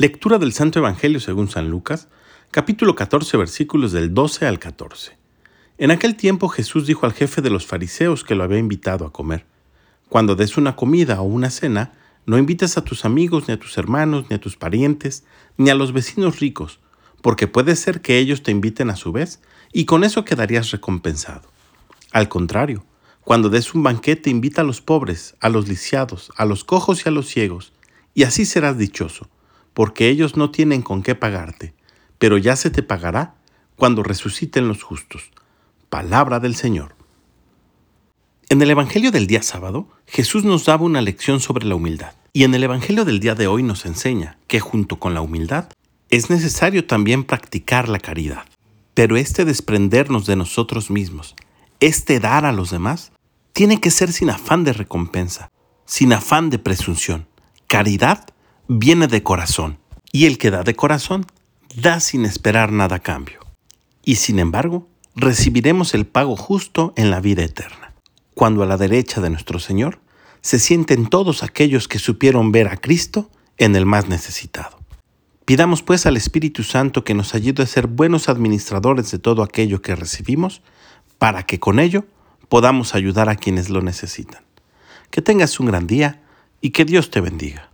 Lectura del Santo Evangelio según San Lucas, capítulo 14, versículos del 12 al 14. En aquel tiempo Jesús dijo al jefe de los fariseos que lo había invitado a comer, Cuando des una comida o una cena, no invites a tus amigos, ni a tus hermanos, ni a tus parientes, ni a los vecinos ricos, porque puede ser que ellos te inviten a su vez, y con eso quedarías recompensado. Al contrario, cuando des un banquete, invita a los pobres, a los lisiados, a los cojos y a los ciegos, y así serás dichoso porque ellos no tienen con qué pagarte, pero ya se te pagará cuando resuciten los justos. Palabra del Señor. En el Evangelio del día sábado, Jesús nos daba una lección sobre la humildad. Y en el Evangelio del día de hoy nos enseña que junto con la humildad es necesario también practicar la caridad. Pero este desprendernos de nosotros mismos, este dar a los demás, tiene que ser sin afán de recompensa, sin afán de presunción. Caridad viene de corazón, y el que da de corazón da sin esperar nada a cambio. Y sin embargo, recibiremos el pago justo en la vida eterna, cuando a la derecha de nuestro Señor se sienten todos aquellos que supieron ver a Cristo en el más necesitado. Pidamos pues al Espíritu Santo que nos ayude a ser buenos administradores de todo aquello que recibimos, para que con ello podamos ayudar a quienes lo necesitan. Que tengas un gran día y que Dios te bendiga.